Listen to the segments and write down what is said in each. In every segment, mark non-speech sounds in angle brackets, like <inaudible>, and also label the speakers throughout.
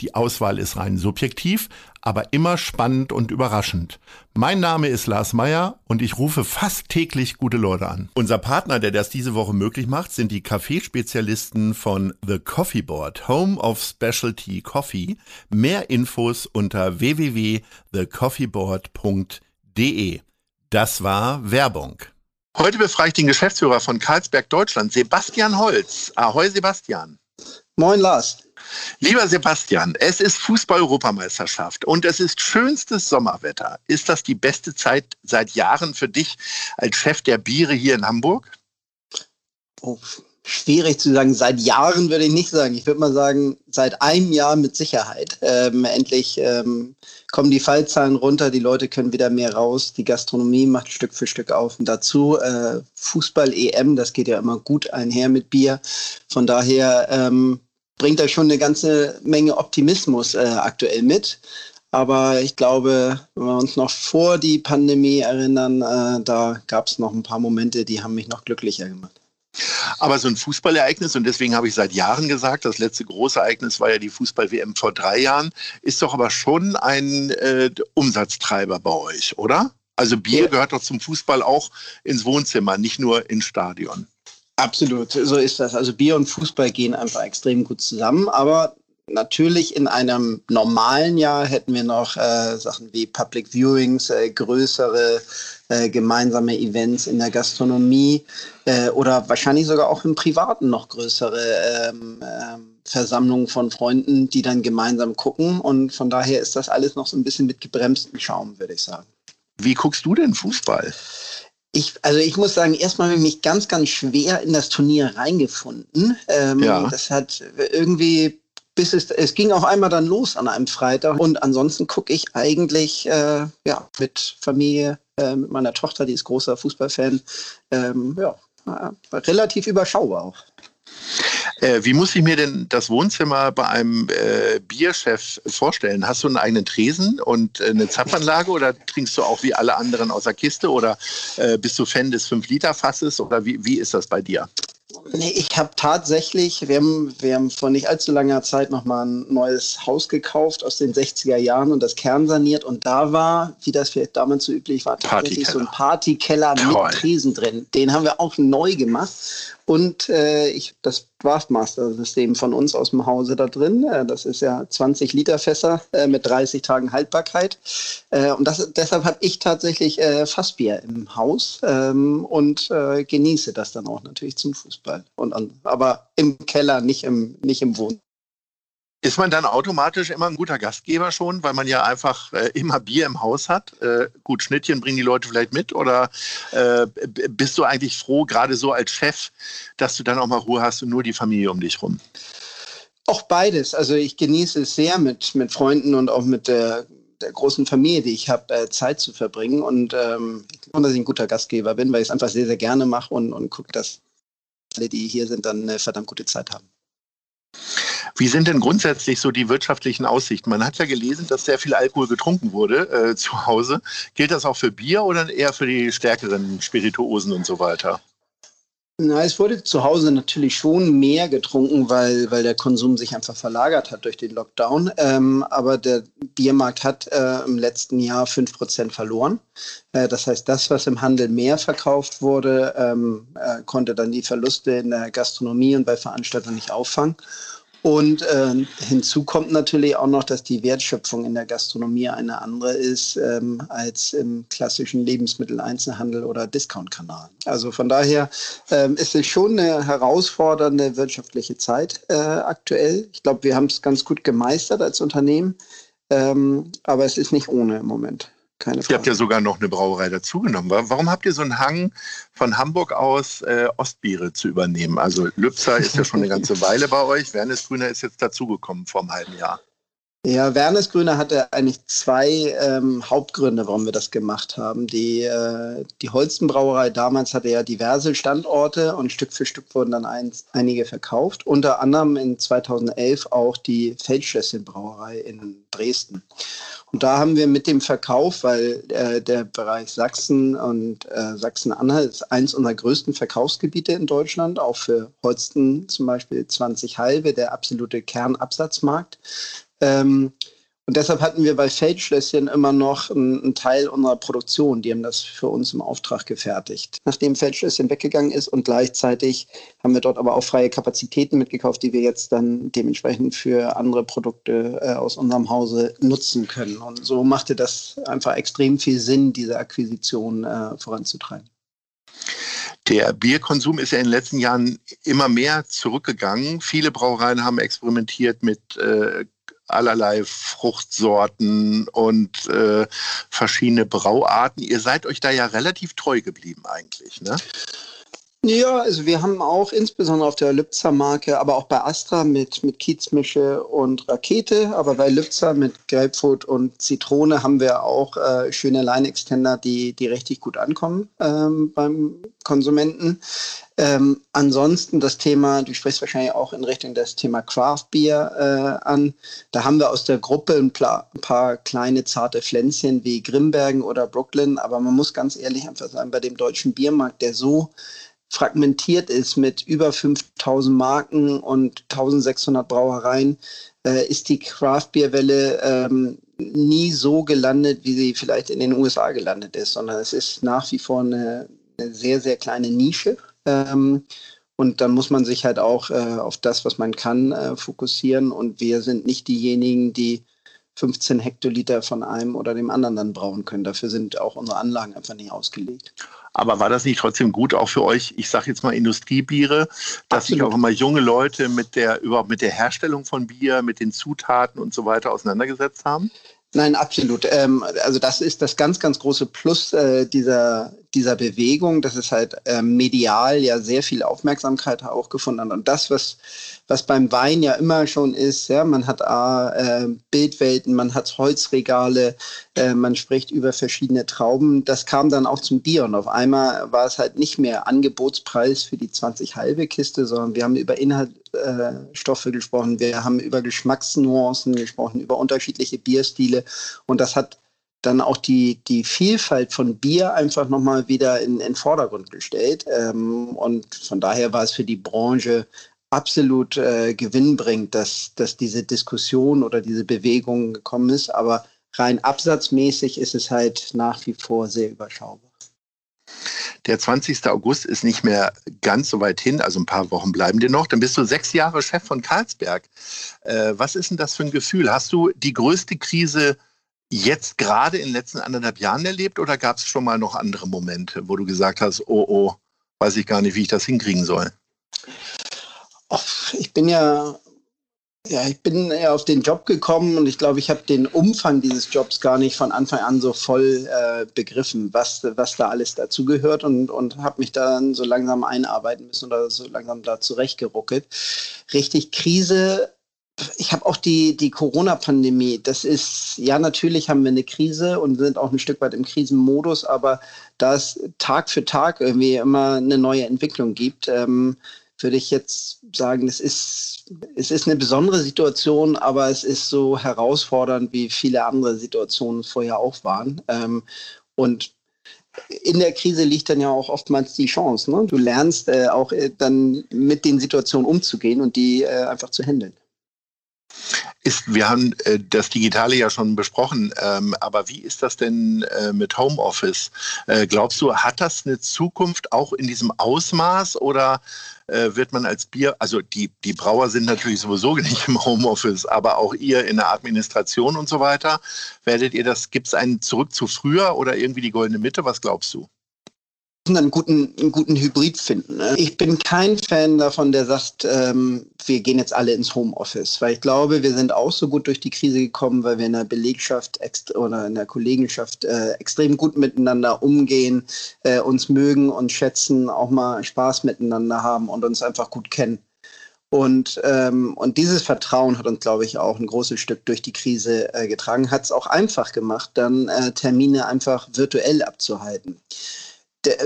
Speaker 1: Die Auswahl ist rein subjektiv, aber immer spannend und überraschend. Mein Name ist Lars Meyer und ich rufe fast täglich gute Leute an. Unser Partner, der das diese Woche möglich macht, sind die Kaffeespezialisten von The Coffee Board, Home of Specialty Coffee. Mehr Infos unter www.thecoffeeboard.de. Das war Werbung. Heute befrage ich den Geschäftsführer von Karlsberg Deutschland, Sebastian Holz. Ahoi, Sebastian.
Speaker 2: Moin, Lars.
Speaker 1: Lieber Sebastian, es ist Fußball-Europameisterschaft und es ist schönstes Sommerwetter. Ist das die beste Zeit seit Jahren für dich als Chef der Biere hier in Hamburg?
Speaker 2: Oh, schwierig zu sagen. Seit Jahren würde ich nicht sagen. Ich würde mal sagen, seit einem Jahr mit Sicherheit. Ähm, endlich ähm, kommen die Fallzahlen runter, die Leute können wieder mehr raus, die Gastronomie macht Stück für Stück auf. Und dazu äh, Fußball-EM, das geht ja immer gut einher mit Bier. Von daher ähm, bringt da schon eine ganze Menge Optimismus äh, aktuell mit. Aber ich glaube, wenn wir uns noch vor die Pandemie erinnern, äh, da gab es noch ein paar Momente, die haben mich noch glücklicher gemacht.
Speaker 1: Aber so ein Fußballereignis, und deswegen habe ich seit Jahren gesagt, das letzte große Ereignis war ja die Fußball-WM vor drei Jahren, ist doch aber schon ein äh, Umsatztreiber bei euch, oder? Also Bier ja. gehört doch zum Fußball auch ins Wohnzimmer, nicht nur ins Stadion.
Speaker 2: Absolut, so ist das. Also Bier und Fußball gehen einfach extrem gut zusammen, aber natürlich in einem normalen Jahr hätten wir noch äh, Sachen wie Public Viewings, äh, größere äh, gemeinsame Events in der Gastronomie äh, oder wahrscheinlich sogar auch im Privaten noch größere ähm, ähm, Versammlungen von Freunden, die dann gemeinsam gucken. Und von daher ist das alles noch so ein bisschen mit gebremstem Schaum, würde ich sagen.
Speaker 1: Wie guckst du denn Fußball?
Speaker 2: Ich, also ich muss sagen, erstmal habe ich mich ganz, ganz schwer in das Turnier reingefunden. Ähm, ja. Das hat irgendwie bis es, es ging auch einmal dann los an einem Freitag und ansonsten gucke ich eigentlich äh, ja, mit Familie, äh, mit meiner Tochter, die ist großer Fußballfan, ähm, ja, äh, relativ überschaubar auch.
Speaker 1: Äh, wie muss ich mir denn das Wohnzimmer bei einem äh, Bierchef vorstellen? Hast du einen eigenen Tresen und äh, eine Zapfanlage oder trinkst du auch wie alle anderen aus der Kiste oder äh, bist du Fan des 5-Liter-Fasses oder wie, wie ist das bei dir?
Speaker 2: Nee, ich habe tatsächlich, wir haben, wir haben vor nicht allzu langer Zeit nochmal ein neues Haus gekauft aus den 60er Jahren und das Kern saniert. Und da war, wie das vielleicht damals so üblich war, tatsächlich so ein Partykeller mit Tresen drin. Den haben wir auch neu gemacht. Und äh, ich, das Draftmaster-System von uns aus dem Hause da drin, äh, das ist ja 20 Liter Fässer äh, mit 30 Tagen Haltbarkeit. Äh, und das, deshalb habe ich tatsächlich äh, Fassbier im Haus ähm, und äh, genieße das dann auch natürlich zum Fußball. Und, aber im Keller, nicht im, nicht im Wohnzimmer.
Speaker 1: Ist man dann automatisch immer ein guter Gastgeber schon, weil man ja einfach äh, immer Bier im Haus hat? Äh, gut, Schnittchen bringen die Leute vielleicht mit oder äh, bist du eigentlich froh, gerade so als Chef, dass du dann auch mal Ruhe hast und nur die Familie um dich rum?
Speaker 2: Auch beides. Also ich genieße es sehr mit, mit Freunden und auch mit der, der großen Familie, die ich habe, äh, Zeit zu verbringen. Und ähm, ich glaube, dass ich ein guter Gastgeber bin, weil ich es einfach sehr, sehr gerne mache und, und gucke, dass alle, die hier sind, dann eine verdammt gute Zeit haben.
Speaker 1: Wie sind denn grundsätzlich so die wirtschaftlichen Aussichten? Man hat ja gelesen, dass sehr viel Alkohol getrunken wurde äh, zu Hause. Gilt das auch für Bier oder eher für die stärkeren Spirituosen und so weiter?
Speaker 2: Na, es wurde zu Hause natürlich schon mehr getrunken, weil, weil der Konsum sich einfach verlagert hat durch den Lockdown. Ähm, aber der Biermarkt hat äh, im letzten Jahr 5% verloren. Äh, das heißt, das, was im Handel mehr verkauft wurde, ähm, äh, konnte dann die Verluste in der Gastronomie und bei Veranstaltungen nicht auffangen. Und äh, hinzu kommt natürlich auch noch, dass die Wertschöpfung in der Gastronomie eine andere ist ähm, als im klassischen Lebensmitteleinzelhandel oder Discount-Kanal. Also von daher ähm, ist es schon eine herausfordernde wirtschaftliche Zeit äh, aktuell. Ich glaube, wir haben es ganz gut gemeistert als Unternehmen, ähm, aber es ist nicht ohne im Moment.
Speaker 1: Keine Frage. Ihr habt ja sogar noch eine Brauerei dazugenommen. Warum habt ihr so einen Hang, von Hamburg aus äh, Ostbiere zu übernehmen? Also Lübzer ist ja schon eine ganze Weile bei euch. Wernes Grüner ist jetzt dazugekommen vor einem halben Jahr.
Speaker 2: Ja, Wernes Grüner hatte eigentlich zwei ähm, Hauptgründe, warum wir das gemacht haben. Die, äh, die Holstenbrauerei damals hatte ja diverse Standorte und Stück für Stück wurden dann eins, einige verkauft. Unter anderem in 2011 auch die Feldschlösschen-Brauerei in Dresden. Und da haben wir mit dem Verkauf, weil äh, der Bereich Sachsen und äh, Sachsen-Anhalt ist eins unserer größten Verkaufsgebiete in Deutschland, auch für Holsten zum Beispiel 20 halbe, der absolute Kernabsatzmarkt. Ähm, und deshalb hatten wir bei Feldschlösschen immer noch einen, Teil unserer Produktion. Die haben das für uns im Auftrag gefertigt. Nachdem Feldschlösschen weggegangen ist und gleichzeitig haben wir dort aber auch freie Kapazitäten mitgekauft, die wir jetzt dann dementsprechend für andere Produkte äh, aus unserem Hause nutzen können. Und so machte das einfach extrem viel Sinn, diese Akquisition äh, voranzutreiben.
Speaker 1: Der Bierkonsum ist ja in den letzten Jahren immer mehr zurückgegangen. Viele Brauereien haben experimentiert mit äh, allerlei Fruchtsorten und äh, verschiedene Brauarten. Ihr seid euch da ja relativ treu geblieben eigentlich, ne?
Speaker 2: Ja, also wir haben auch insbesondere auf der Lübzer Marke, aber auch bei Astra mit, mit Kiezmische und Rakete, aber bei Lübzer mit Grapefruit und Zitrone haben wir auch äh, schöne Line-Extender, die, die richtig gut ankommen ähm, beim Konsumenten. Ähm, ansonsten das Thema, du sprichst wahrscheinlich auch in Richtung des Thema Craft Beer äh, an. Da haben wir aus der Gruppe ein, ein, paar kleine zarte Pflänzchen wie Grimbergen oder Brooklyn, aber man muss ganz ehrlich einfach sagen, bei dem deutschen Biermarkt, der so fragmentiert ist mit über 5000 Marken und 1600 Brauereien, äh, ist die Craft-Bier-Welle ähm, nie so gelandet, wie sie vielleicht in den USA gelandet ist, sondern es ist nach wie vor eine, eine sehr, sehr kleine Nische. Ähm, und dann muss man sich halt auch äh, auf das, was man kann, äh, fokussieren. Und wir sind nicht diejenigen, die 15 Hektoliter von einem oder dem anderen dann brauen können. Dafür sind auch unsere Anlagen einfach nicht ausgelegt.
Speaker 1: Aber war das nicht trotzdem gut auch für euch, ich sage jetzt mal Industriebiere, dass sich auch immer junge Leute mit der überhaupt mit der Herstellung von Bier, mit den Zutaten und so weiter auseinandergesetzt haben?
Speaker 2: Nein, absolut. Ähm, also das ist das ganz, ganz große Plus äh, dieser, dieser Bewegung, dass es halt äh, medial ja sehr viel Aufmerksamkeit auch gefunden hat. Und das, was, was beim Wein ja immer schon ist, ja, man hat äh, Bildwelten, man hat Holzregale, äh, man spricht über verschiedene Trauben. Das kam dann auch zum Bier und auf einmal war es halt nicht mehr Angebotspreis für die 20 halbe Kiste, sondern wir haben über Inhaltsstoffe gesprochen, wir haben über Geschmacksnuancen gesprochen, über unterschiedliche Bierstile und das hat dann auch die, die Vielfalt von Bier einfach nochmal wieder in den Vordergrund gestellt. Ähm, und von daher war es für die Branche absolut äh, gewinnbringend, dass, dass diese Diskussion oder diese Bewegung gekommen ist. Aber rein absatzmäßig ist es halt nach wie vor sehr überschaubar.
Speaker 1: Der 20. August ist nicht mehr ganz so weit hin, also ein paar Wochen bleiben dir noch. Dann bist du sechs Jahre Chef von Karlsberg. Äh, was ist denn das für ein Gefühl? Hast du die größte Krise jetzt gerade in den letzten anderthalb Jahren erlebt oder gab es schon mal noch andere Momente, wo du gesagt hast, oh, oh, weiß ich gar nicht, wie ich das hinkriegen soll?
Speaker 2: Ich bin ja, ja, ich bin ja auf den Job gekommen und ich glaube, ich habe den Umfang dieses Jobs gar nicht von Anfang an so voll äh, begriffen, was, was da alles dazugehört und, und habe mich dann so langsam einarbeiten müssen oder so langsam da zurechtgeruckelt. Richtig Krise ich habe auch die, die Corona-Pandemie. Das ist, ja, natürlich haben wir eine Krise und sind auch ein Stück weit im Krisenmodus, aber da es Tag für Tag irgendwie immer eine neue Entwicklung gibt, ähm, würde ich jetzt sagen, es ist, es ist eine besondere Situation, aber es ist so herausfordernd, wie viele andere Situationen vorher auch waren. Ähm, und in der Krise liegt dann ja auch oftmals die Chance. Ne? Du lernst äh, auch äh, dann mit den Situationen umzugehen und die äh, einfach zu handeln.
Speaker 1: Ist, wir haben äh, das Digitale ja schon besprochen, ähm, aber wie ist das denn äh, mit Homeoffice? Äh, glaubst du, hat das eine Zukunft auch in diesem Ausmaß oder äh, wird man als Bier, also die, die Brauer sind natürlich sowieso <laughs> nicht im Homeoffice, aber auch ihr in der Administration und so weiter, werdet ihr das, gibt es einen zurück zu früher oder irgendwie die goldene Mitte? Was glaubst du?
Speaker 2: Einen guten, einen guten Hybrid finden. Ne? Ich bin kein Fan davon, der sagt, ähm, wir gehen jetzt alle ins Homeoffice, weil ich glaube, wir sind auch so gut durch die Krise gekommen, weil wir in der Belegschaft oder in der Kollegenschaft äh, extrem gut miteinander umgehen, äh, uns mögen und schätzen, auch mal Spaß miteinander haben und uns einfach gut kennen. Und, ähm, und dieses Vertrauen hat uns, glaube ich, auch ein großes Stück durch die Krise äh, getragen, hat es auch einfach gemacht, dann äh, Termine einfach virtuell abzuhalten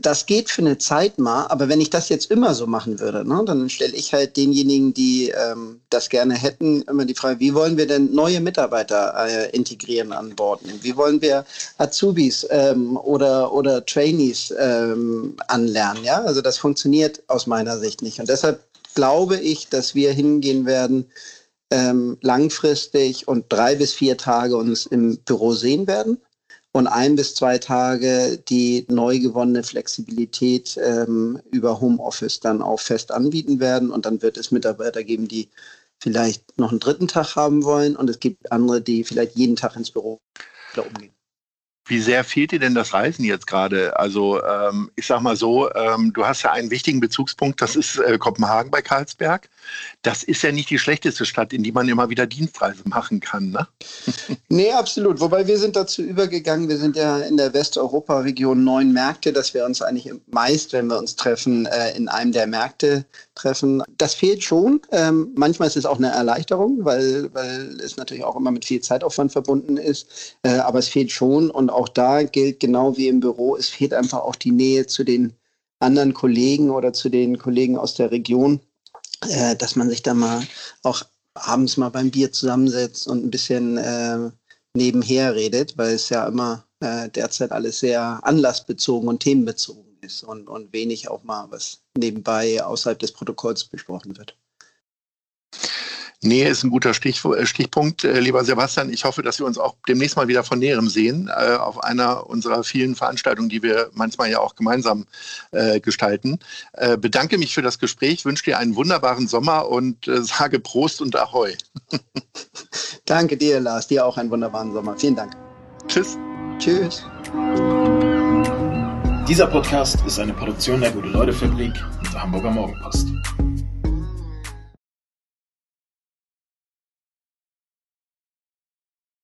Speaker 2: das geht für eine Zeit mal, aber wenn ich das jetzt immer so machen würde, ne, dann stelle ich halt denjenigen, die ähm, das gerne hätten, immer die Frage, wie wollen wir denn neue Mitarbeiter äh, integrieren an Bord nehmen? Wie wollen wir Azubis ähm, oder, oder Trainees ähm, anlernen? Ja, also das funktioniert aus meiner Sicht nicht. Und deshalb glaube ich, dass wir hingehen werden, ähm, langfristig und drei bis vier Tage uns im Büro sehen werden und ein bis zwei Tage die neu gewonnene Flexibilität ähm, über Homeoffice dann auch fest anbieten werden. Und dann wird es Mitarbeiter geben, die vielleicht noch einen dritten Tag haben wollen und es gibt andere, die vielleicht jeden Tag ins Büro umgehen.
Speaker 1: Wie sehr fehlt dir denn das Reisen jetzt gerade? Also ähm, ich sag mal so, ähm, du hast ja einen wichtigen Bezugspunkt, das ist äh, Kopenhagen bei Karlsberg. Das ist ja nicht die schlechteste Stadt, in die man immer wieder Dienstreise machen kann, ne? <laughs>
Speaker 2: nee, absolut. Wobei wir sind dazu übergegangen, wir sind ja in der Westeuropa-Region neun Märkte, dass wir uns eigentlich meist, wenn wir uns treffen, äh, in einem der Märkte treffen. Das fehlt schon. Ähm, manchmal ist es auch eine Erleichterung, weil, weil es natürlich auch immer mit viel Zeitaufwand verbunden ist. Äh, aber es fehlt schon und auch da gilt genau wie im Büro, es fehlt einfach auch die Nähe zu den anderen Kollegen oder zu den Kollegen aus der Region, äh, dass man sich da mal auch abends mal beim Bier zusammensetzt und ein bisschen äh, nebenher redet, weil es ja immer äh, derzeit alles sehr anlassbezogen und themenbezogen ist und, und wenig auch mal was nebenbei außerhalb des Protokolls besprochen wird.
Speaker 1: Nähe ist ein guter Stich, äh, Stichpunkt, äh, lieber Sebastian. Ich hoffe, dass wir uns auch demnächst mal wieder von näherem sehen, äh, auf einer unserer vielen Veranstaltungen, die wir manchmal ja auch gemeinsam äh, gestalten. Äh, bedanke mich für das Gespräch, wünsche dir einen wunderbaren Sommer und äh, sage Prost und Ahoi. <laughs>
Speaker 2: Danke dir, Lars. Dir auch einen wunderbaren Sommer. Vielen Dank.
Speaker 1: Tschüss.
Speaker 2: Tschüss.
Speaker 3: Dieser Podcast ist eine Produktion der Gute-Leute-Fabrik und der Hamburger Morgenpost.